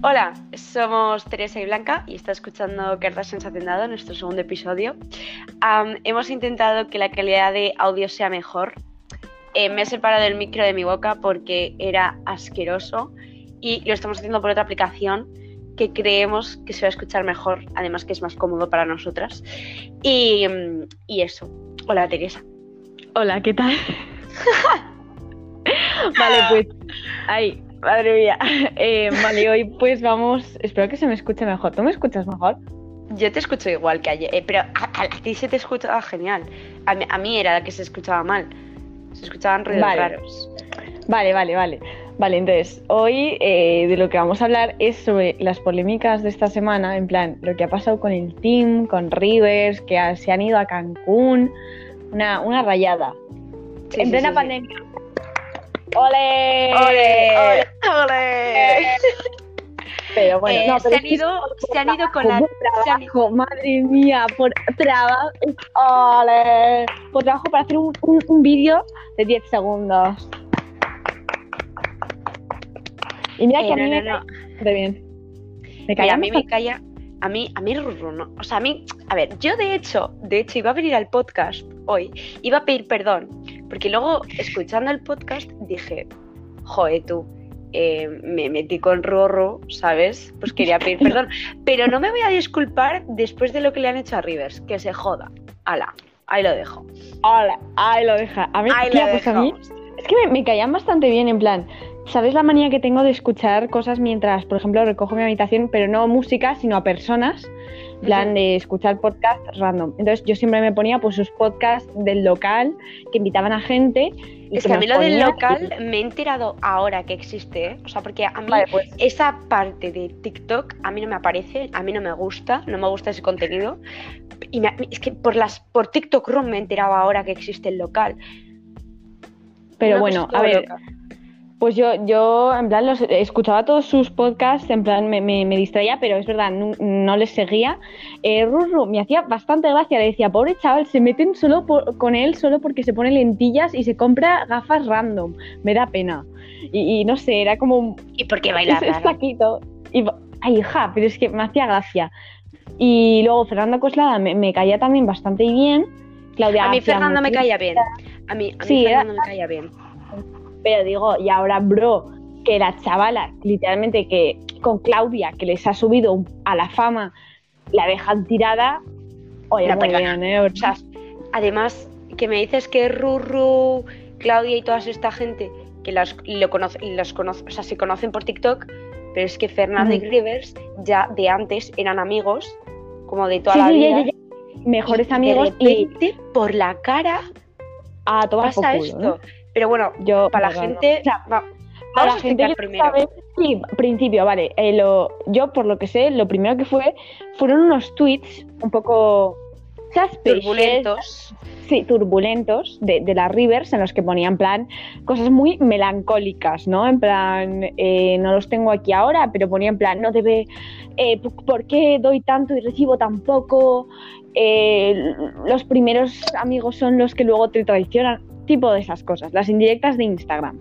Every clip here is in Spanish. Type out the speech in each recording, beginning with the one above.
Hola, somos Teresa y Blanca y está escuchando Cartas en Hacendado, nuestro segundo episodio. Hemos intentado que la calidad de audio sea mejor. Eh, me he separado el micro de mi boca porque era asqueroso y lo estamos haciendo por otra aplicación que creemos que se va a escuchar mejor, además que es más cómodo para nosotras. Y, y eso. Hola, Teresa. Hola, ¿qué tal? vale, pues. Ay, madre mía. Eh, vale, hoy pues vamos. Espero que se me escuche mejor. ¿Tú me escuchas mejor? Yo te escucho igual que ayer, eh, pero a, ti se te escuchaba genial. A mí, a mí era la que se escuchaba mal. Se escuchaban ruidos Vale. raros. Vale, vale, vale. Vale, entonces, hoy eh, de lo que vamos a hablar es sobre las polémicas de esta semana, en plan, lo que ha pasado con el team, con Rivers, que ha- se han ido a Cancún, una, una rayada. Sí, en sí, plena sí. pandemia. ¡Ole! ¡Ole! ¡Ole! Pero bueno, Eh, no, pero se, han ido, se han ido con la. por se han ido- trabajo, madre mía, por trabajo, ole, por trabajo para hacer un, un- un vídeo de 10 segundos. Y mira que Eh, a mí no, me cae bien. Me Mira, cae a mí me calla. A mí, a mí no. O sea, a mí. A ver, yo de hecho, de hecho, iba a venir al podcast hoy. Iba a pedir perdón. Porque luego, escuchando el podcast, dije, joder, tú. eh, me metí con Rorro, ¿sabes? Pues quería pedir perdón. Pero no me voy a disculpar después de lo que le han hecho a Rivers. Que se joda. Ala, ahí lo dejo. Hola, ahí lo deja. A mí, Ahí tía, lo pues a mí, es que me, me caían bastante bien, en plan, ¿sabes la manía que tengo de escuchar cosas mientras, por ejemplo, recojo mi habitación, pero no música, sino a personas? En plan, de escuchar podcast random. Entonces, yo siempre me ponía pues sus podcasts del local que invitaban a gente. Y Es que que a mí lo del local me he enterado ahora que existe, ¿eh? O sea, porque a mí Vale, pues. esa parte de TikTok a mí no me aparece, a mí no me gusta, no me gusta ese contenido. Y me- es que por las por TikTok Room me he enterado ahora que existe el local. Pero bueno, a ver, loca. Pues yo, yo en plan los escuchaba todos sus podcasts, en plan me, me- me distraía, pero es verdad, no, no les seguía. Eh, Rurru me hacía bastante gracia, le decía, pobre chaval, se meten solo por- con él solo porque se pone lentillas y se compra gafas random. Me da pena. Y, y no sé, era como un, ¿Y por qué bailar es, es raro? taquito. Y, ay, hija, pero es que me hacía gracia. Y luego Fernando Coslada me, me caía también bastante bien. Claudia A mí Fernando me caía bien. A mí, a mí Sí, era- Fernando me caía bien. Pero digo, y ahora, bro, que la chavala, literalmente, que con Claudia, que les ha subido a la fama, la dejan tirada. Oye, muy bien, ¿eh? O sea, además que me dices que Ruru, Claudia y toda esta gente que las, lo conoce, los conoce, o sea, se conocen por TikTok, pero es que Fernando y Ujú. Rivers ya de antes eran amigos, como de toda Sí, la sí, vida. ya, ya. Mejores y amigos de y repente, por la cara a por culo, esto. ¿no? Pero bueno, Yo, para la gente, o sea, va- a vamos la gente que primero. sabe, sí, principio, vale. eh, lo, yo, por lo que sé, lo primero que fue fueron unos tweets un poco Turbulentos. sí, turbulentos de, de las Rivers en los que ponían en plan cosas muy melancólicas, ¿no? En plan, eh, no los tengo aquí ahora, pero ponía en plan, no debe, eh, ¿por qué doy tanto y recibo tan poco? Eh, los primeros amigos son los que luego te traicionan, tipo de esas cosas, las indirectas de Instagram.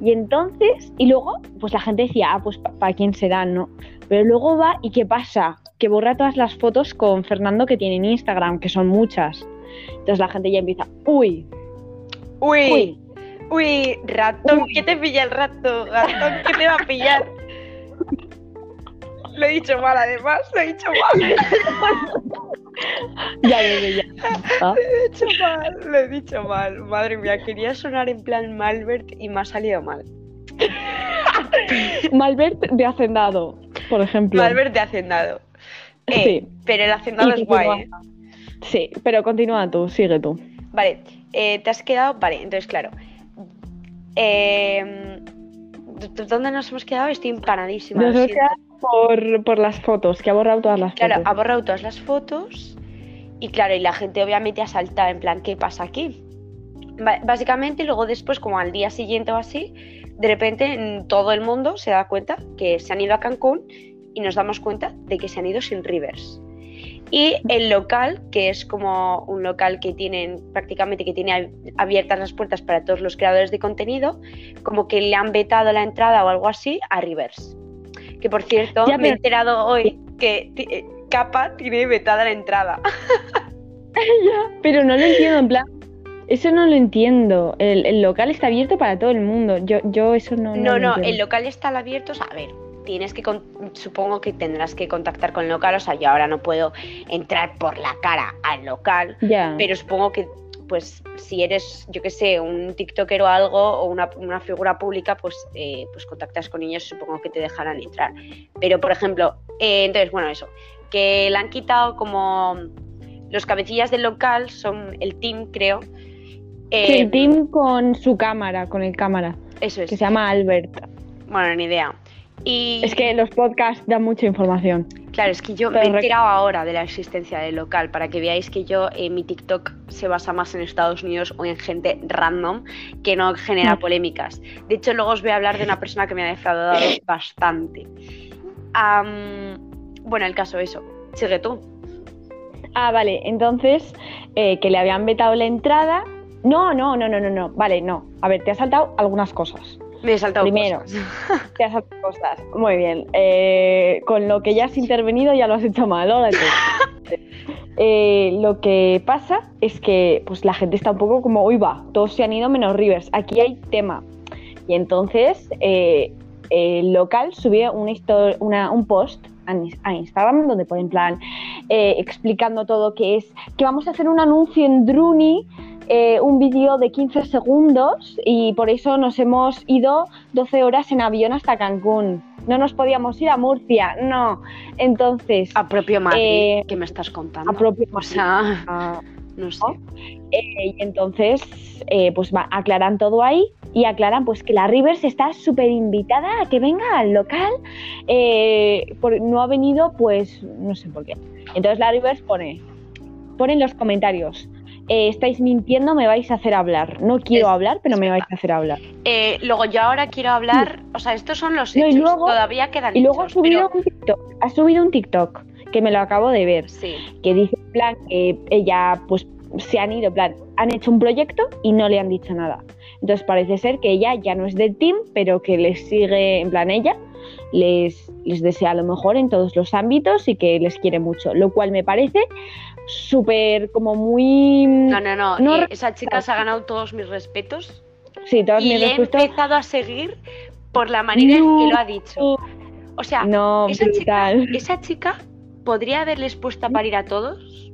Y entonces, y luego, pues la gente decía, ah, pues para quién serán, ¿no? Pero luego va y ¿qué pasa? Que borra todas las fotos con Fernando que tiene en Instagram, que son muchas. Entonces la gente ya empieza, uy, Uy, uy, uy, ratón, Uy. ¿qué te pilla el rato? Ratón, ¿qué te va a pillar? Lo he dicho mal, además, lo he dicho mal. ya, ya, ya. Ah, Lo he dicho mal, lo he dicho mal. Madre mía, quería sonar en plan Malbert y me ha salido mal. Malbert de Hacendado, por ejemplo. Malbert de Hacendado. Eh, Sí. Pero el Hacendado Y es guay, ¿eh? Sí, pero continúa tú, sigue tú. Vale, eh, te has quedado. Vale, entonces, claro. Eh, ¿d- ¿Dónde nos hemos quedado? Estoy empanadísima. Nos hemos quedado por, por las fotos, que ha borrado todas las Claro, fotos. ha borrado todas las fotos y claro, y la gente obviamente ha saltado en plan, ¿qué pasa aquí? Básicamente, luego después, como al día siguiente o así, de repente mm, todo el mundo se da cuenta que se han ido a Cancún y nos damos cuenta de que se han ido sin Rivers. Y el local, que es como un local que tienen prácticamente que tiene ab- abiertas las puertas para todos los creadores de contenido, como que le han vetado la entrada o algo así a Rivers. Que por cierto, Ya, me he enterado hoy que eh, Capa tiene vetada la entrada. Pero no lo entiendo, en plan. Eso no lo entiendo. El, el local está abierto para todo el mundo. Yo, yo eso no. No, no, el local está abierto. O sea, a ver, tienes que. con- Supongo que tendrás que contactar con el local. O sea, yo ahora no puedo entrar por la cara al local. Ya. Pero supongo que, pues, si eres, yo qué sé, un TikToker o algo, o una, una figura pública, pues, eh, pues contactas con ellos, supongo que te dejarán entrar. Pero, por ejemplo, eh, entonces, bueno, eso, que le han quitado como los cabecillas del local, son el team, creo. Sí, Eh, el team con su cámara, con el cámara, Eso es. que se llama Albert. Bueno, ni idea. Y Es que los podcasts dan mucha información. Claro, es que yo me he enterado ahora de la existencia del local para que veáis que yo, eh, mi TikTok se basa más en Estados Unidos o en gente random que no genera polémicas. De hecho, luego os voy a hablar de una persona que me ha defraudado bastante. Am, bueno, el caso eso. Sigue tú. Ah, vale, entonces eh, que le habían vetado la entrada. No, no, no, no, no, no. Vale, no. A ver, te has saltado algunas cosas. Me he saltado Primero. cosas. Te has saltado cosas. Muy bien. Eh, con lo que ya has intervenido ya lo has hecho mal. Eh, lo que pasa es que pues la gente está un poco como, uy va, todos se han ido menos Rivers. Aquí hay tema. Y entonces eh, el local subió una una- un post a Ins- a Instagram donde pone en plan eh, explicando todo que es que vamos a hacer un anuncio en Druni, eh, un vídeo de 15 segundos y por eso nos hemos ido 12 horas en avión hasta Cancún. No nos podíamos ir a Murcia, no. Entonces, A propio Madrid, Eh, ¿qué me estás contando? a propio O sea, Ah, no sé. eh, y entonces, eh, pues aclaran todo ahí y aclaran pues que la Rivers está súper invitada a que venga al local. eh, por- no ha venido, pues no sé por qué. Entonces la Rivers pone, pone en los comentarios. eh, estáis mintiendo, me vais a hacer hablar. No quiero Es- hablar, pero me vais a hacer hablar. Eh, luego yo ahora quiero hablar, o sea, estos son los No, y hechos, luego- todavía quedan Y luego ha hechos, subido pero- un TikTok. Ha subido un TikTok que me lo acabo de ver. Sí. que dice en plan que ella pues se han ido, en plan, han hecho un proyecto y no le han dicho nada. Entonces parece ser que ella ya no es del team, pero que les sigue, en plan ella, les, les desea lo mejor en todos los ámbitos y que les quiere mucho, lo cual me parece súper como muy... No, no, no. No eh, esa chica se ha ganado todos mis respetos Sí, todos y mis le he respetos. empezado a seguir por la manera en No. que lo ha dicho. O sea, No, esa chica, esa chica podría haberles puesto a parir a todos,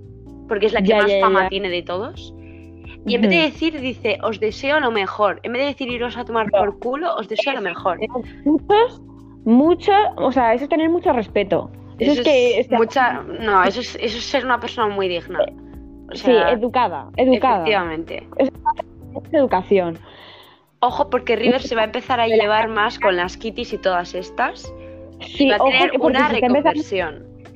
porque es la que Ya, más ya, fama ya. tiene de todos. Y en vez de decir, dice, os deseo lo mejor. En vez de decir iros a tomar por culo, os deseo lo mejor. Muchos, mucho, o sea, eso es tener mucho respeto. Eso, es que... sea, mucha. No, eso es, eso es ser una persona muy digna. O sí, educada, educada. efectivamente. Es educación. Ojo, porque River se va a empezar a llevar más con las kitties y todas estas. Sí, y va a tener una se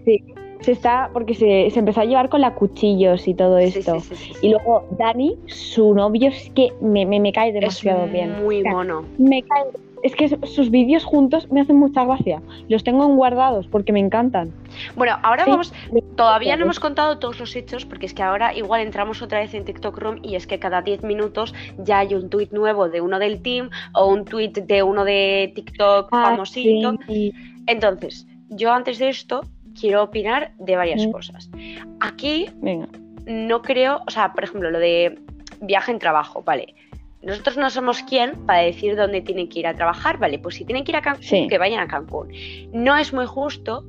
reconversión. se está porque se, se empezó a llevar con la cuchillos y todo Sí, esto. sí, sí, sí, sí. Y luego Dani, su novio, es que me, me, me cae Es demasiado bien. muy O sea, mono. Me cae, es que sus vídeos juntos me hacen mucha gracia. Los tengo guardados porque me encantan. Bueno, ahora Sí. vamos. Todavía no hemos contado todos los hechos, porque es que ahora igual entramos otra vez en TikTok Room y es que cada 10 minutos ya hay un tuit nuevo de uno del team o un tuit de uno de TikTok Ah, famosito. sí. Entonces, yo antes de esto quiero opinar de varias Mm. cosas. Aquí Venga. no creo, o sea, por ejemplo, lo de viaje en trabajo, vale. Nosotros no somos quien para decir dónde tienen que ir a trabajar, vale. Pues si tienen que ir a Cancún, Sí. que vayan a Cancún. No es muy justo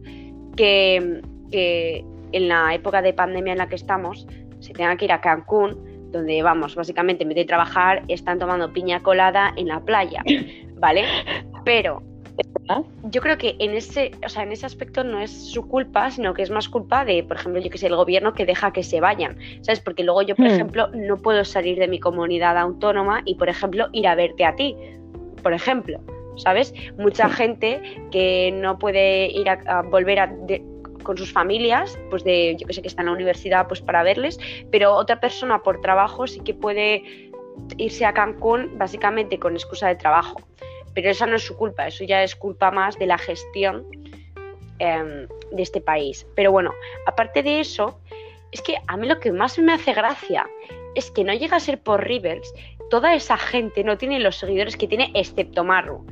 que, que en la época de pandemia en la que estamos se tenga que ir a Cancún, donde vamos, básicamente en vez de trabajar están tomando piña colada en la playa, ¿vale? Pero Yo creo que en ese, o sea, en ese aspecto no es su culpa, sino que es más culpa de, por ejemplo, yo que sé, el gobierno que deja que se vayan, ¿sabes? Porque luego yo, por Hmm. ejemplo, no puedo salir de mi comunidad autónoma y, por ejemplo, ir a verte a ti, por ejemplo, ¿sabes? Mucha Sí. gente que no puede ir a, a volver a de- con sus familias, pues de, yo que sé, que está en la universidad, pues para verles, pero otra persona por trabajo sí que puede irse a Cancún básicamente con excusa de trabajo. Pero esa no es su culpa, eso ya es culpa más de la gestión em, de este país. Pero bueno, aparte de eso, es que a mí lo que más me hace gracia es que no llega a ser por Rivers, toda esa gente no tiene los seguidores que tiene excepto Marru.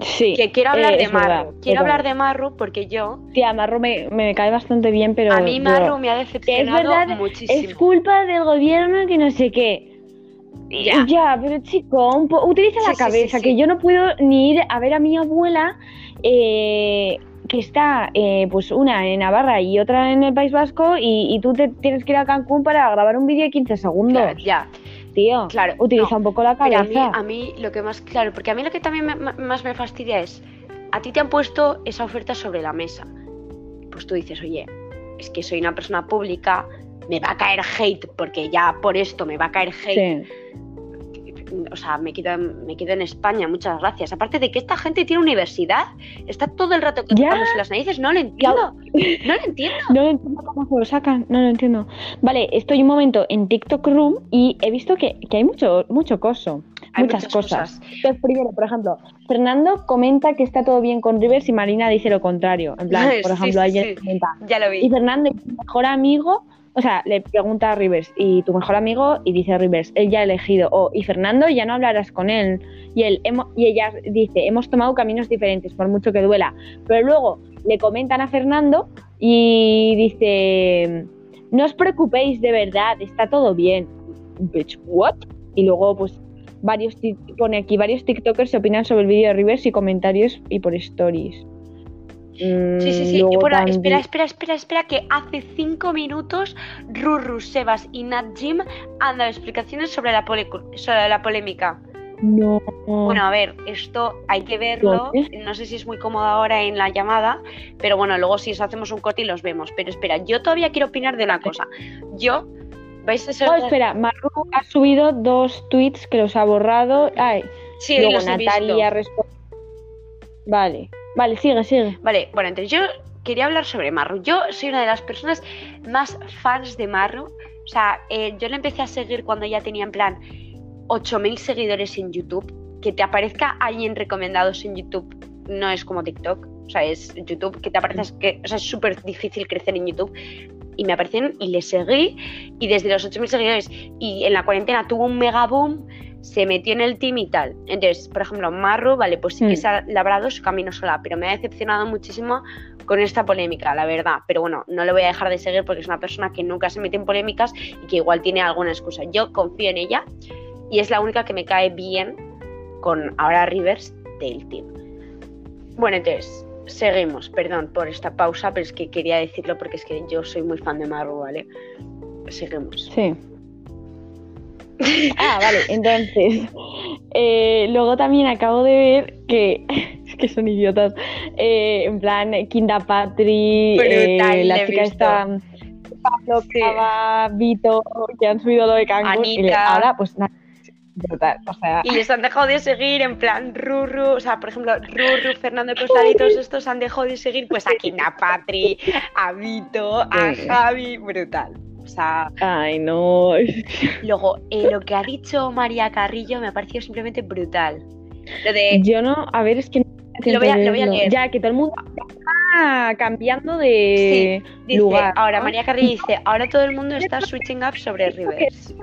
Sí. Que quiero hablar eh, de verdad, Marru. Quiero hablar de Marru porque yo, Tía, Marru me, me cae bastante bien, pero. a mí yo- Marru me ha que es decepcionado verdad, muchísimo. es culpa del gobierno que no sé qué. Ya. pero chico, un po- utiliza Sí, la sí, cabeza, sí. que yo no puedo ni ir a ver a mi abuela, eh, que está, eh, pues una en Navarra y otra en el País Vasco, y, y tú te tienes que ir a Cancún para grabar un vídeo de 15 segundos. Claro, ya, Tío, claro. utiliza no. un poco la Pero a mí, cabeza. a mí lo que más, claro, porque a mí lo que también me- más me fastidia es, a ti te han puesto esa oferta sobre la mesa. Pues tú dices, oye, es que soy una persona pública, me va a caer hate, porque ya por esto me va a caer hate. Sí. O sea, me quedo, en- me quedo en España, muchas gracias. Aparte de que esta gente tiene universidad, está todo el rato tocándose las narices, no lo entiendo. No lo entiendo. No lo entiendo cómo se lo sacan, no lo entiendo. Vale, estoy un momento en TikTok Room y he visto que, que hay mucho, mucho coso, Hay muchas, muchas cosas. Entonces, primero, por ejemplo, Fernando comenta que está todo bien con Rivers y Marina dice lo contrario. En plan, por Sí, ejemplo, sí, sí. comenta. Ya lo Y vi. Fernando, y tu mejor amigo, o sea, le pregunta a Rivers, ¿y tu mejor amigo? Y dice Rivers, él ya ha elegido. O, y Fernando, ya no hablarás con él. Y, él, y ella dice, hemos tomado caminos diferentes, por mucho que duela. Pero luego le comentan a Fernando y dice, no os preocupéis, de verdad, está todo bien. Bitch, what? Y luego, pues, varios pone aquí, varios TikTokers se opinan sobre el vídeo de Rivers y comentarios y por stories. Sí, sí, sí. Bueno, también- espera, espera, espera, espera, que hace cinco minutos Ruru, Sebas y Nat Jim han dado explicaciones sobre la, sobre la polémica. No. Bueno, a ver, esto hay que verlo. No sé si es muy cómodo ahora en la llamada, pero bueno, luego si os hacemos un corte y los vemos. Pero espera, yo todavía quiero opinar de una cosa. Yo, vais a ser. Oh, espera, Maru ha subido dos tweets que los ha borrado. Ay, Sí, luego los he visto. Natalia responde. Vale, vale, sigue, sigue. Vale, bueno, entonces yo quería hablar sobre Marru. Yo soy una de las personas más fans de Marru. O sea, eh, yo le empecé a seguir cuando ya tenía en plan 8.000 seguidores en YouTube. Que te aparezca alguien recomendados en YouTube no es como TikTok. O sea, es YouTube que te aparezca. Que, o sea, es súper difícil crecer en YouTube. Y me aparecieron y le seguí. Y desde los 8.000 seguidores. Y en la cuarentena tuvo un mega boom. Se metió en el team y tal. Entonces, por ejemplo, Marru, vale, pues sí que Mm. se ha labrado su camino sola. Pero me ha decepcionado muchísimo con esta polémica, la verdad. Pero bueno, no le voy a dejar de seguir porque es una persona que nunca se mete en polémicas y que igual tiene alguna excusa. Yo confío en ella y es la única que me cae bien con ahora Rivers del team. Bueno, entonces, seguimos. Perdón por esta pausa, pero es que quería decirlo porque es que yo soy muy fan de Maru, ¿vale? Seguimos. Sí. Ah, vale, entonces. eh, luego también acabo de ver que. Es que son idiotas. eh, en plan, Kinda Patri, eh, la chica esta. Pablo Sí. Cava, Vito, que han subido lo de Cancún. Y le- ahora, pues nada. Brutal, o sea. Y les han dejado de seguir en plan Ruru, o sea, por ejemplo, Ruru, Fernando Costa y todos estos han dejado de seguir pues a Kina Patri, a Vito, a. Javi, brutal. O sea, Ay, no. luego eh, lo que ha dicho María Carrillo me ha parecido simplemente brutal. Lo de Yo no, a ver, es que no Lo voy a- lo voy a verlo. leer. Ya, que todo el mundo está cambiando de dice, lugar. ahora ¿no? María Carrillo dice, ahora todo el mundo está switching up sobre Rivers.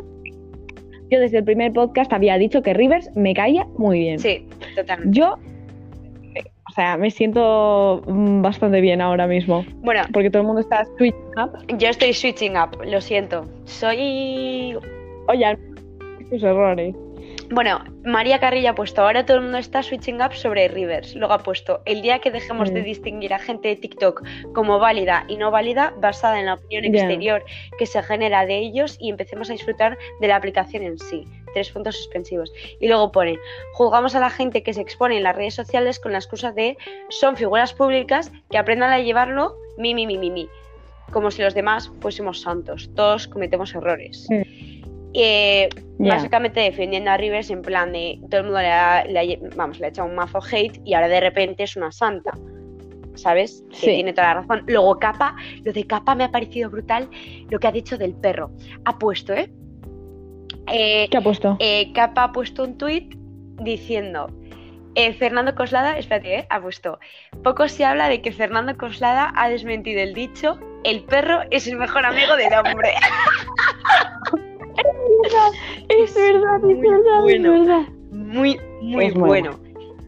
Yo desde el primer podcast había dicho que Rivers me caía muy bien. Sí, totalmente. Yo, sea, me siento mm, bastante bien ahora mismo. Bueno, Porque todo el mundo está switching up. yo estoy switching up, lo siento. Soy Oye, tus errores. Bueno, María Carrillo ha puesto, ahora todo el mundo está switching up sobre Rivers. Luego ha puesto, el día que dejemos de Mm. distinguir a gente de TikTok como válida y no válida, basada en la opinión exterior que se genera de ellos y empecemos a disfrutar de la aplicación en sí. Tres puntos suspensivos. Y luego pone, juzgamos a la gente que se expone en las redes sociales con la excusa de son figuras públicas que aprendan a llevarlo mi, mi, mi, mi, mi. Como si los demás fuésemos santos. Todos cometemos errores. Eh, básicamente defendiendo a Rivers en plan de todo el mundo le ha, le ha- vamos, le ha echado un mazo hate y ahora de repente es una santa. ¿Sabes? Que Sí. tiene toda la razón. Luego Capa, lo de Capa me ha parecido brutal lo que ha dicho del perro. Ha puesto, ¿eh? Eh ¿Qué ha puesto? eh, Capa ha puesto un tuit diciendo eh, Fernando Coslada, espérate, eh, ha puesto poco se habla de que Fernando Coslada ha desmentido el dicho el perro es el mejor amigo del hombre. Es verdad, muy es verdad, bueno. es verdad. muy, muy Es muy bueno.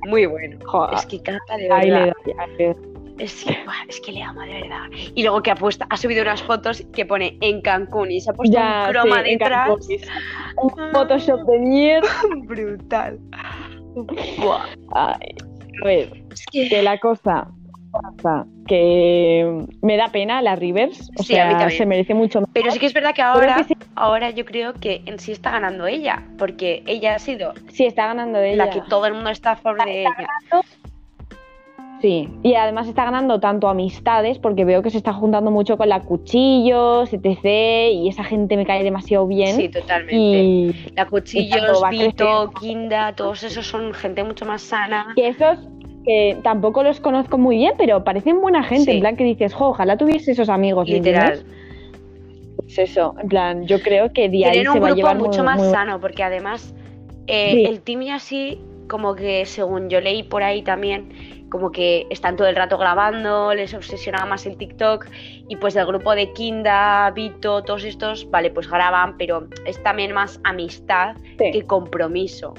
Muy bueno. Joder. Es que canta de Ahí le verdad. ahí le. Es es que le amo de verdad. Y luego que ha puesto, ha subido unas fotos que pone en Cancún y se ha puesto Ya, un croma sí, detrás. Un Photoshop de mierda. Brutal. Ay, a ver, es que- que la cosa pasa que me da pena la Rivers, o Sí, sea, se merece mucho más. Pero sí que es verdad que ahora, que sí. ahora yo creo que en sí está ganando ella, porque ella ha sido Sí, está ganando ella. la que todo el mundo está a favor de ella. Sí, y además está ganando tanto amistades porque veo que se está juntando mucho con la Cuchillos, etc. Y esa gente me cae demasiado bien. Sí, totalmente. y La y Cuchillos, Vito, creciendo. Kinda, todos esos son gente mucho más sana. que esos que tampoco los conozco muy bien, pero parecen buena gente. Sí. En plan que dices, jo, ojalá tuviese esos amigos. ¿me Literal. entiendes? Pues eso, en plan, yo creo que de ahí Tener se un va a llevar mucho muy- más muy- sano, porque además eh, Sí. el team y así, como que según yo leí por ahí también, como que están todo el rato grabando, les obsesionaba más el TikTok, y pues del grupo de Kinda, Vito, todos estos, vale, pues graban, pero es también más amistad Sí. que compromiso,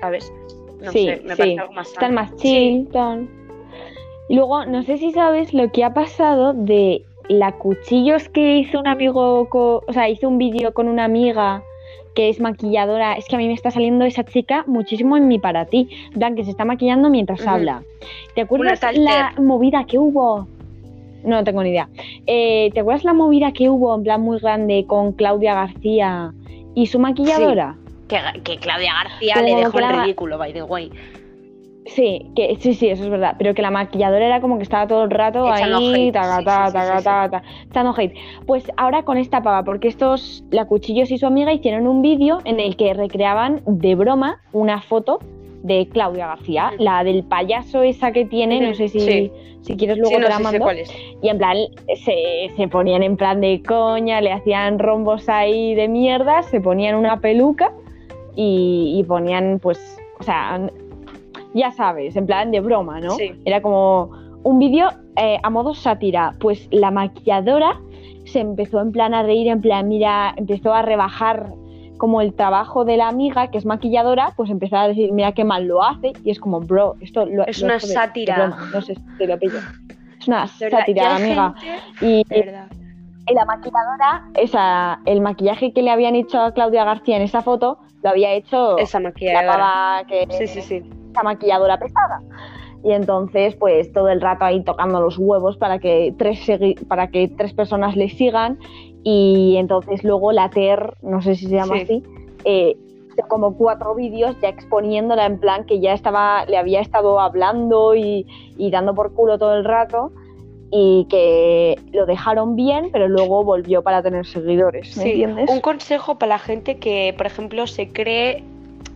¿sabes? No Sí, sé, me sí. parece algo más Están más chill. Y luego, no sé si sabes lo que ha pasado de la cuchillos que hizo un amigo, co- o sea, hizo un vídeo con una amiga que es maquilladora. Es que a mí me está saliendo esa chica muchísimo en mi para ti. Plan, que se está maquillando mientras habla. ¿Te acuerdas la movida que hubo? No tengo ni idea. Eh, ¿Te acuerdas la movida que hubo en plan muy grande con Claudia García y su maquilladora? Que, que Claudia García Como le dejó la- ridículo, by the way. Sí, que sí, sí, eso es verdad. Pero que la maquilladora era como que estaba todo el rato Echando ahí, hate, taca, sí, taca, sí, sí, taca, sí, taca, taca, echando hate. Pues ahora con esta pava, porque estos, la Cuchillos y su amiga hicieron un vídeo en el que recreaban de broma una foto de Claudia García, Ujú. la del payaso esa que tiene, no sé si, sí. si quieres luego Sí, no te la sí sé mando. cuál es. Y en plan, se, se ponían en plan de coña, le hacían rombos ahí de mierda, se ponían una peluca y, y ponían, pues, o sea, ya sabes, en plan de broma, ¿no? Sí. Era como un vídeo eh, a modo sátira. Pues la maquilladora se empezó en plan a reír, en plan, mira, empezó a rebajar como el trabajo de la amiga, que es maquilladora, pues empezó a decir, mira qué mal lo hace, y es como, bro, esto lo Es lo una de- sátira. broma, no sé si te lo pillo. Es una sátira, amiga. gente- Y, verdad. y la maquilladora, esa, el maquillaje que le habían hecho a Claudia García en esa foto, lo había hecho Esa la maquilladora. pava que Sí, sí, sí. Esa maquilladora pesada. Y entonces, pues todo el rato ahí tocando los huevos para que tres, para que tres personas le sigan. Y entonces luego la TER, no sé si se llama Sí. así, eh, como cuatro vídeos ya exponiéndola en plan que ya estaba, le había estado hablando y, y dando por culo todo el rato. Y que lo dejaron bien, pero luego volvió para tener seguidores. ¿me Sí, entiendes? un consejo para la gente que, por ejemplo, se cree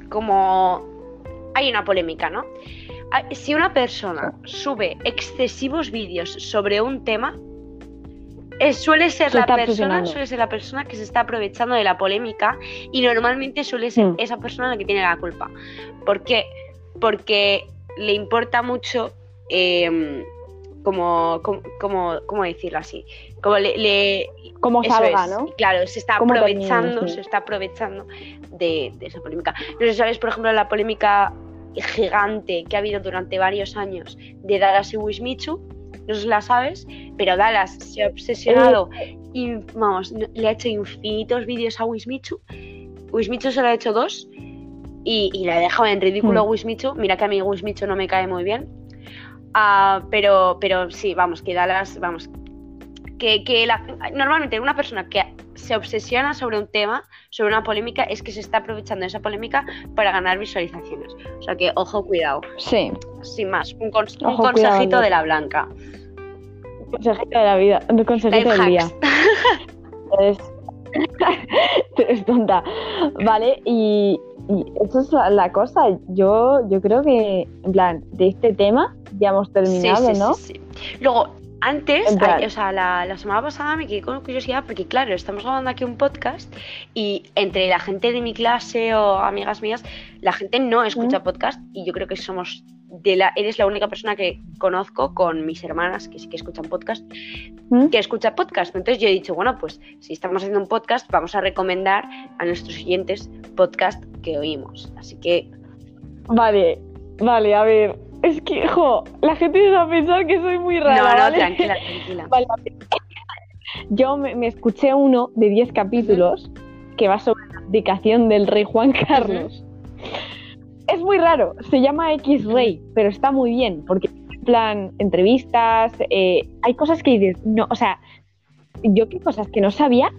como... Hay una polémica, ¿no? Ah, Si una persona sube excesivos vídeos sobre un tema, eh, suele ser Se la persona, suele ser la persona que se está aprovechando de la polémica y normalmente suele ser Mm. esa persona la que tiene la culpa. ¿Por qué? Porque le importa mucho eh, como, como, como, ¿cómo decirlo así? Como le, le- Como salga, es. ¿no? Claro, se está termine, aprovechando, sí. se está aprovechando de, de esa polémica. No sé sabes, por ejemplo, la polémica gigante que ha habido durante varios años de Dallas y Wismichu. No sé si la sabes, pero Dallas se ha obsesionado Eh. y, vamos, no- le ha hecho infinitos vídeos a Wismichu. Wismichu solo ha hecho dos y, y le ha dejado en ridículo a Wismichu. Mira que a mí Wismichu no me cae muy bien. Ah, pero, pero sí, vamos, que Dallas, vamos, que, que la- normalmente una persona que se obsesiona sobre un tema, sobre una polémica, es que se está aprovechando de esa polémica para ganar visualizaciones. O sea que, ojo, cuidado. Sí. Sin más, un, cons- un consejito cuidado, de la blanca. Un consejito de la vida, un consejito del día. Lifehacks. Eres, tonta. Vale, y, y eso es la, la cosa. Yo, yo creo que, en plan, de este tema ya hemos terminado, Sí, sí, ¿no? sí, sí. Luego, antes, o sea, la, la semana pasada me quedé con curiosidad porque, claro, estamos grabando aquí un podcast y entre la gente de mi clase o amigas mías, la gente no escucha Mm. podcast y yo creo que somos de la, eres la única persona que conozco con mis hermanas que sí que escuchan podcast, ¿Mm? que escucha podcast. Entonces yo he dicho, bueno, pues si estamos haciendo un podcast, vamos a recomendar a nuestros oyentes podcast que oímos. Así que, Vale, Vale, a ver. Es que, jo, la gente se va a pensar que soy muy rara. no, no, ¿vale? tranquila, tranquila. Vale. Yo me, me escuché uno de 10 capítulos que va sobre la abdicación del rey Juan Carlos. Es muy raro, se llama X Rey, pero está muy bien, porque en plan entrevistas, eh, hay cosas que dices, no, o sea, yo qué cosas que no sabía,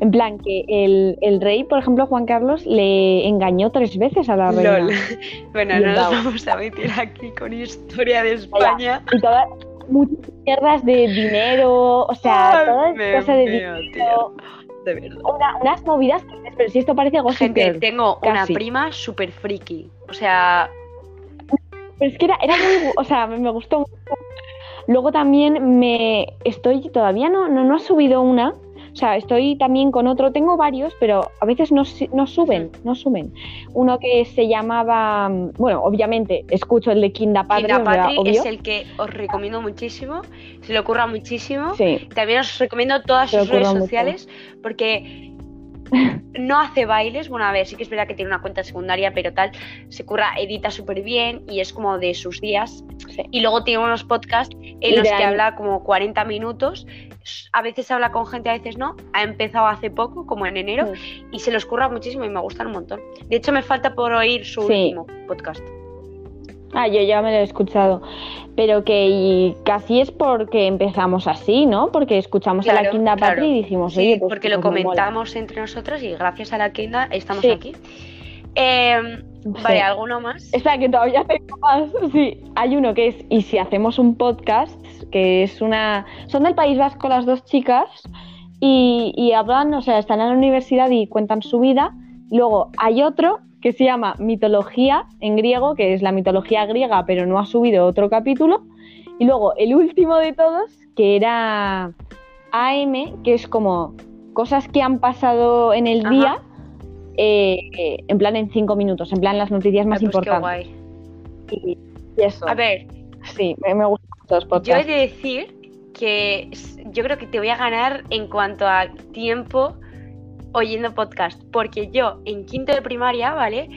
en plan que el, el rey, por ejemplo, Juan Carlos, le engañó tres veces a la reina. LOL. Bueno, no nos vamos a meter aquí con historia de España. Y todas muchas mierdas de dinero, o sea, Ay, todas me cosas de dinero, De verdad. una- unas movidas pero si esto parece Gossip Gente, Girl". tengo una prima súper friki. O sea, Pero es que era, era muy, o sea, me, me gustó mucho. Luego también me estoy, todavía no, no, no ha subido una, o sea, estoy también con otro, tengo varios, pero a veces no, no suben, no suben. Uno que se llamaba, bueno, obviamente escucho el de Kinda Patri, Kinda Patri obvio. es el que os recomiendo muchísimo. Se le ocurra muchísimo. Sí, También os recomiendo todas Se sus redes mucho. sociales porque no hace bailes. Bueno, a ver, sí que es verdad que tiene una cuenta secundaria, pero tal, se curra, edita súper bien y es como de sus días. Y luego tiene unos podcasts en los que habla como 40 minutos. A veces habla con gente, a veces no. Ha empezado hace poco, como en enero, y se los curra muchísimo y me gustan un montón. De hecho, me falta por oír su Sí. último podcast. Ah, yo ya me lo he escuchado. Pero que y casi es porque empezamos así, ¿no? Porque escuchamos a la Kinda claro. Patri y dijimos, Sí, oye, pues, porque lo mola. comentamos entre nosotras y gracias a la Kenda estamos Sí. aquí. Eh, Vale, Sí. ¿alguno más? Espera, que todavía tengo más. Sí, hay uno que es ¿Y si hacemos un podcast? Que es una. Son del País Vasco las dos chicas y, y hablan, o sea, están en la universidad y cuentan su vida. Luego hay otro que se llama Mitología en griego, que es la mitología griega, pero no ha subido otro capítulo. Y luego el último de todos, que era AM, que es como cosas que han pasado en el Ajá. día. eh, eh, en plan en cinco minutos, en plan las noticias más Ay, pues qué importantes. guay. Y, y eso. A ver, Sí, me, me gustan yo he de decir que yo creo que te voy a ganar en cuanto a tiempo oyendo podcast, porque yo en quinto de primaria, ¿vale?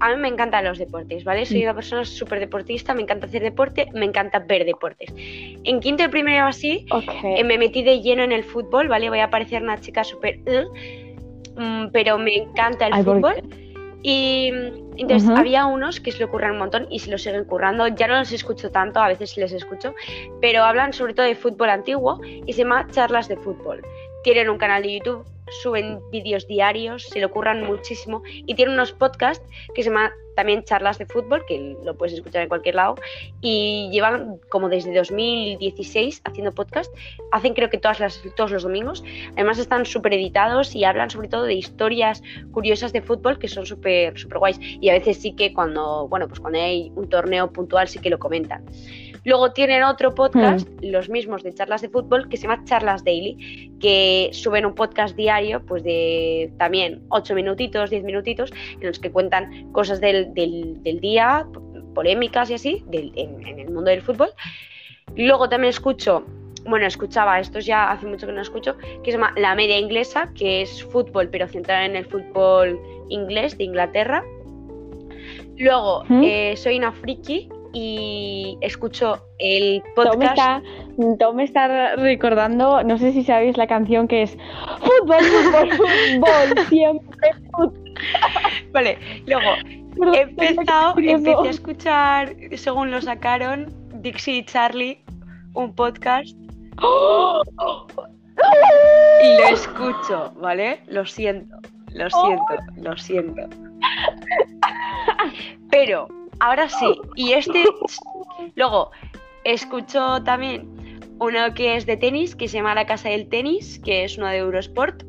A mí me encantan los deportes, ¿vale? Soy Mm. una persona súper deportista, me encanta hacer deporte, me encanta ver deportes. En quinto de primaria o así, eh, me metí de lleno en el fútbol, ¿vale? Voy a parecer una chica súper... Mm, pero me encanta el Ay, ¿por fútbol. Y mm, entonces había unos que se lo curran un montón y se lo siguen currando. Ya no los escucho tanto, a veces les escucho, pero hablan sobre todo de fútbol antiguo y se llama Charlas de Fútbol. Tienen un canal de YouTube, suben vídeos diarios, se lo curran muchísimo y tienen unos podcasts que se llaman también Charlas de Fútbol, que lo puedes escuchar en cualquier lado, y llevan como desde 2016 haciendo podcast. Hacen creo que todas las, todos los domingos. Además están súper editados y hablan sobre todo de historias curiosas de fútbol que son súper súper guays. Y a veces sí que cuando, bueno, pues cuando hay un torneo puntual sí que lo comentan. Luego tienen otro podcast, los mismos de charlas de fútbol, que se llama Charlas Daily, que suben un podcast diario, pues de también 8 minutitos, 10 minutitos, en los que cuentan cosas del, del- del día, polémicas y así, del- en, en el mundo del fútbol. Luego también escucho, bueno, escuchaba, esto ya hace mucho que no escucho, que se llama La Media Inglesa, que es fútbol, pero centrado en el fútbol inglés de Inglaterra. Luego, ¿Mm? eh, soy una friki y escucho el podcast. está, todo me está recordando, no sé si sabéis la canción que es Fútbol, fútbol, fútbol, siempre fútbol. Vale, luego Perdón, he empezado, empecé a escuchar, según lo sacaron, Dixie y Charlie, un podcast y lo escucho, ¿vale? Lo siento, lo siento, lo siento. Pero, ahora sí, y este, luego, escucho también uno que es de tenis, que se llama La Casa del Tenis, que es uno de Eurosport.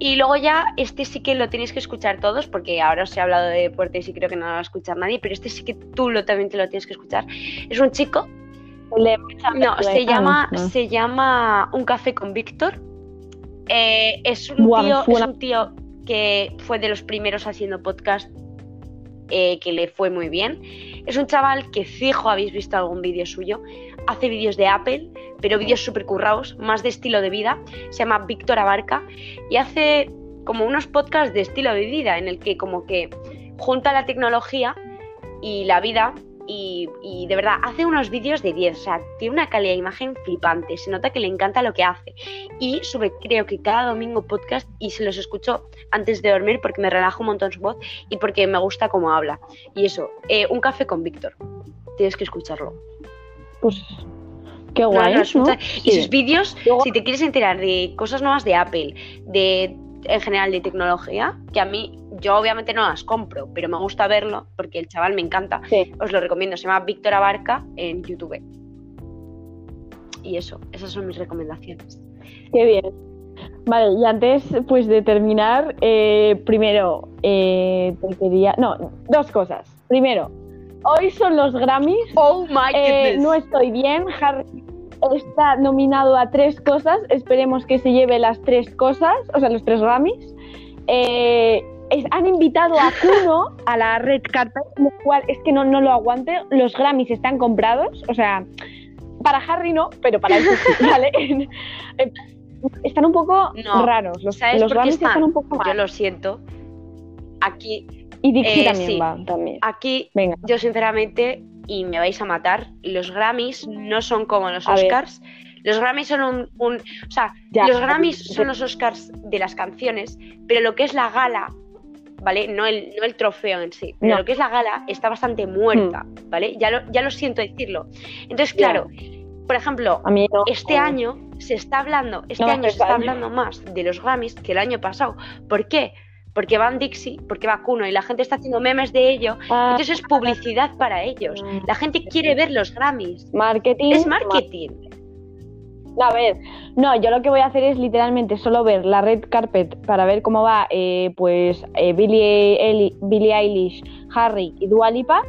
Y luego ya, este sí que lo tenéis que escuchar todos, porque ahora os he hablado de deportes y creo que no lo va a escuchar nadie, pero este sí que tú lo, también te lo tienes que escuchar. Es un chico, no, se llama, no. se llama Un Café con Víctor. Eh, es, un tío, es un tío que fue de los primeros haciendo podcast eh, que le fue muy bien. Es un chaval que fijo habéis visto algún vídeo suyo. Hace vídeos de Apple, pero vídeos súper currados, más de estilo de vida. Se llama Víctor Abarca y hace como unos podcasts de estilo de vida en el que como que junta la tecnología y la vida. Y, y de verdad, hace unos vídeos de 10, o sea, tiene una calidad de imagen flipante, se nota que le encanta lo que hace. Y sube, creo que cada domingo podcast y se los escucho antes de dormir porque me relaja un montón su voz y porque me gusta cómo habla. Y eso, eh, un café con Víctor, tienes que escucharlo. Pues qué guay, no, Y sus vídeos, si te quieres enterar de cosas nuevas de Apple, de en general de tecnología, que a mí yo obviamente no las compro, pero me gusta verlo porque el chaval me encanta, Sí. os lo recomiendo, se llama Víctor Abarca en YouTube. Y eso, esas son mis recomendaciones. Qué bien. Vale, y antes pues de terminar, eh, primero te quería. No, dos cosas. Primero, hoy son los Grammys. Oh my Eh, no estoy bien. Harry está nominado a tres cosas. Esperemos que se lleve las tres cosas, o sea, los tres Grammys. Eh, es- han invitado a Kuno a la red carpet, lo cual es que no, no lo aguante. Los Grammys están comprados, o sea, para Harry no, pero para él sí, ¿vale? Están un poco No. raros. Los, ¿Sabes los Grammys están? están un poco Yo mal. lo siento. Aquí, Y Dixie eh, también sí. va, también. aquí Venga. Yo sinceramente, y me vais a matar, los Grammys no son como los A ver. Oscars. Los Grammys son un, un- o sea, Ya, los Grammys son los Oscars de las canciones, pero lo que es la gala, ¿vale? No el, no el trofeo en sí, pero No. lo que es la gala está bastante muerta, ¿vale? Ya lo, ya lo siento decirlo. Entonces, claro, por ejemplo, A mí no. este año se está hablando, este No año se está hablando más de los Grammys que el año pasado. ¿Por qué? Porque van Dixie, porque va Kuno y la gente está haciendo memes de ello. Ah, Entonces es publicidad para ellos. La gente quiere ver los Grammys. marketing. Es marketing. A ver, no, yo lo que voy a hacer es literalmente solo ver la red carpet para ver cómo va, eh, pues, eh, Billie, Eli- Billie Eilish, Harry y Dua Lipa.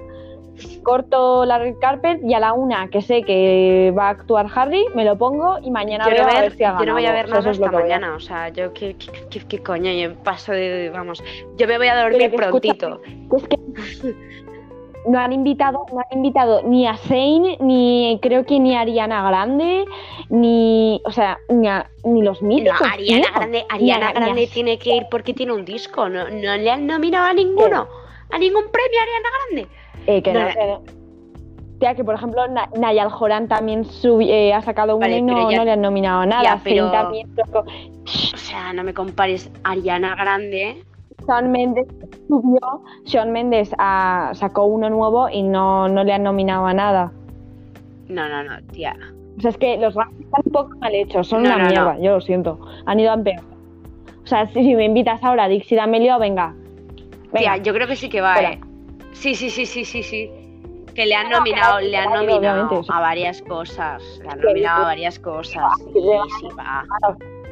Corto la red carpet y a la una que sé que va a actuar Harry, me lo pongo y mañana veo no, a ver- ver si ha yo no voy a ver O sea, nada hasta voy mañana. O sea, yo qué, qué, qué- qué coño, yo paso de, vamos, yo me voy a dormir Pero prontito. Es que no han invitado, no han invitado ni a Zayn, ni creo que ni a Ariana Grande, ni, o sea, ni, a- ni los No, míticos. Ariana tío. Grande, Ni a- Ariana ni a- Grande tiene que ir porque tiene un disco. No, no le han nominado a ninguno. A ningún premio a Ariana Grande. Eh, que No, no. Tía, que por ejemplo Na- Nayal Joran también subi- eh, ha sacado uno Vale, y no, ya- no le han nominado a nada. Ya, pero- también, O sea, no me compares Ariana Grande. Shawn Mendes subió, Shawn Mendes ah, sacó uno nuevo y no, no le han nominado a nada. No, no, no, tía. O sea, es que los Grammys están un poco mal hechos, son No, una no, mierda, yo lo siento. Han ido a empeorar. O sea, si, si me invitas ahora a Dixie D'Amelio, venga. Venga. Tía, yo creo que sí que va, eh. Sí, sí, sí, sí, sí, sí. Que le han No, nominado, le han nominado sí. a varias cosas. Le han nominado a varias cosas. Sí, que le- sí, va.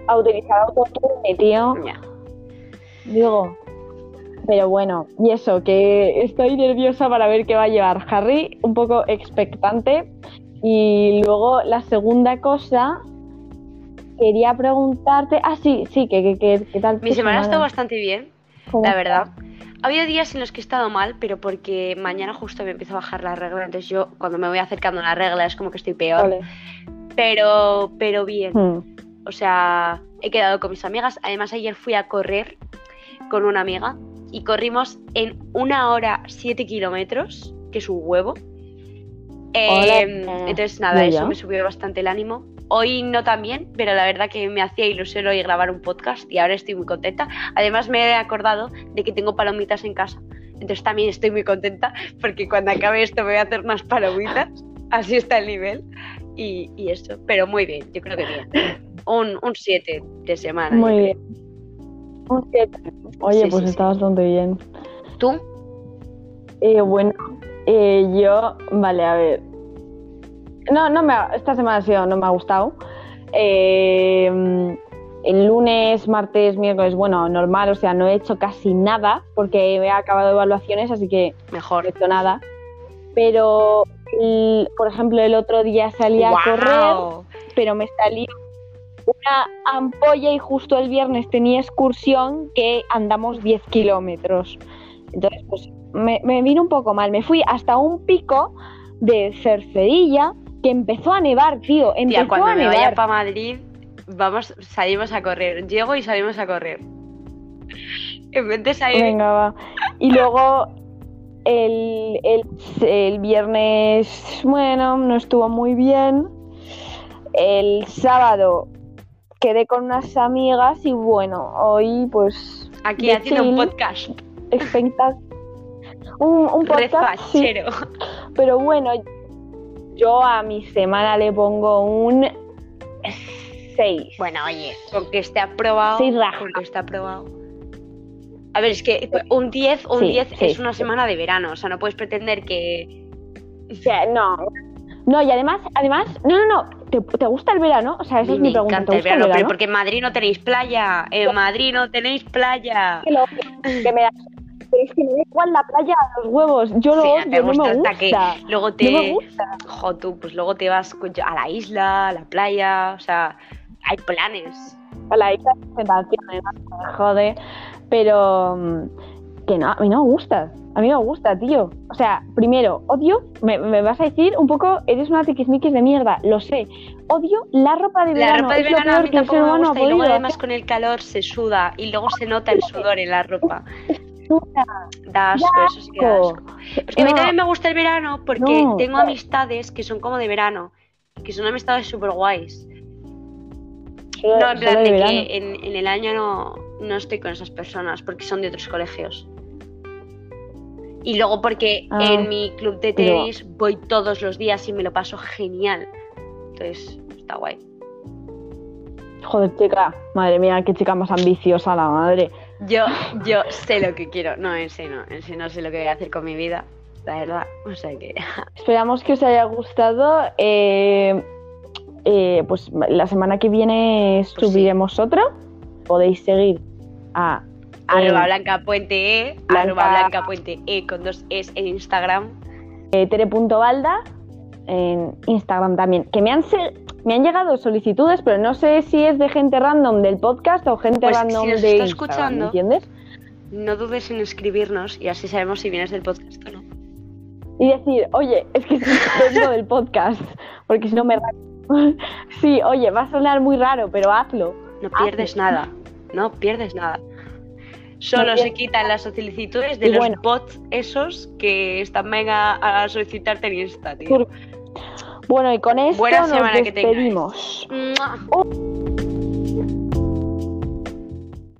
A utilizar autotune, tío. Ya. Digo. Pero bueno, y eso, que estoy nerviosa para ver qué va a llevar Harry, un poco expectante. Y luego la segunda cosa, quería preguntarte. Ah, sí, sí, que, que, que- ¿qué tal? Mi semana ha estado bastante bien, ¿Cómo la verdad. Ha habido días en los que he estado mal, pero porque mañana justo me empiezo a bajar la regla. Entonces yo, cuando me voy acercando a la regla, es como que estoy peor. Pero, pero bien. Hmm. O sea, he quedado con mis amigas. Además, ayer fui a correr con una amiga y corrimos en una hora siete kilómetros, que es un huevo. Eh, entonces, nada, eso ya. me subió bastante el ánimo. Hoy no tan bien, pero la verdad que me hacía ilusión hoy grabar un podcast y ahora estoy muy contenta. Además, me he acordado de que tengo palomitas en casa. Entonces también estoy muy contenta porque cuando acabe esto me voy a hacer unas palomitas. Así está el nivel. Y, y eso, pero muy bien, yo creo que bien. Un 7 de semana. Muy bien. Un siete. Oye, Sí, pues sí, está bastante bien. ¿Tú? Eh, bueno, eh, yo, vale, a ver. No, no me ha- esta semana ha sido, no me ha gustado. Eh, el lunes, martes, miércoles, bueno, normal, o sea, no he hecho casi nada porque he acabado evaluaciones, así que no he Mejor. hecho nada. Pero, el- por ejemplo, el otro día salí a correr, pero me salió una ampolla y justo el viernes tenía excursión que andamos 10 kilómetros. Entonces, pues me, me vino un poco mal. Me fui hasta un pico de Cercedilla que empezó a nevar, tío. Empezó Tía, cuando a me nevar. vaya para Madrid, vamos, salimos a correr. Llego y salimos a correr. En vez de salir. Venga, va. Y luego, el, el, el viernes, bueno, no estuvo muy bien. El sábado quedé con unas amigas y bueno, hoy pues... Aquí haciendo un podcast. expecta- un, un podcast, sí, pero bueno, yo a mi semana le pongo un 6. Bueno, oye, con que esté aprobado. Sí, raja. Con que esté aprobado. A ver, es que un 10, un Sí, 10 sí, es una semana de verano. O sea, no puedes pretender que. O sea, no. No, y además, además, no, no, no, ¿te, te gusta el verano? O sea, esa me es mi pregunta. encanta ¿Te el gusta verano, el pero verano? porque en Madrid no tenéis playa. En Madrid no tenéis playa. Que lo- que me da- pero es que me da igual la playa a los huevos. Yo lo Sí, odio, te no gusta me hasta gusta. que luego te. No me gusta. Jo, tú, pues luego te vas a la isla, a la playa. O sea, hay planes. A la isla de presentaciones, no me jode. Pero mm, que no, a mí no me gusta. A mí no me gusta, tío. O sea, primero, odio, me, me vas a decir un poco, eres una tiquismiquis de mierda, lo sé. Odio la ropa de La verano. ropa de verano a mí que tampoco me gusta y luego además con el calor se suda y luego se nota el sudor en la ropa. Da asco, eso sí que da asco. Porque a mí No. también me gusta el verano porque No. tengo amistades que son como de verano, que son amistades súper guays. No, en plan de que en, en el año no, no estoy con esas personas porque son de otros colegios. Y luego porque Ah, en mi club de tenis voy todos los días y me lo paso genial. Entonces, está guay. Joder, chica. Madre mía, qué chica más ambiciosa la madre. Yo, yo sé lo que quiero. No, en sí no. En sí no sé lo que voy a hacer con mi vida. La verdad. O sea que. Esperamos que os haya gustado. eh, eh, pues la semana que viene Pues sí. subiremos otro. Podéis seguir a Arroba Eh, Blanca Puente E. Blanca- Arroba Blanca Puente E con dos Es en Instagram. eh, tere.balda en Instagram también. Que me han, me han llegado solicitudes, pero no sé si es de gente random del podcast o gente Pues, random si nos de está Instagram, escuchando, ¿me entiendes? No dudes en escribirnos y así sabemos si vienes del podcast o no. Y decir, oye, es que vengo del podcast, porque si no me... Sí, oye, va a sonar muy raro, pero hazlo. No pierdes nada. No pierdes nada. Solo se quitan las solicitudes de Y los bueno. bots esos que están venga a solicitarte en Insta, tío. Bueno, y con esto Buena nos despedimos.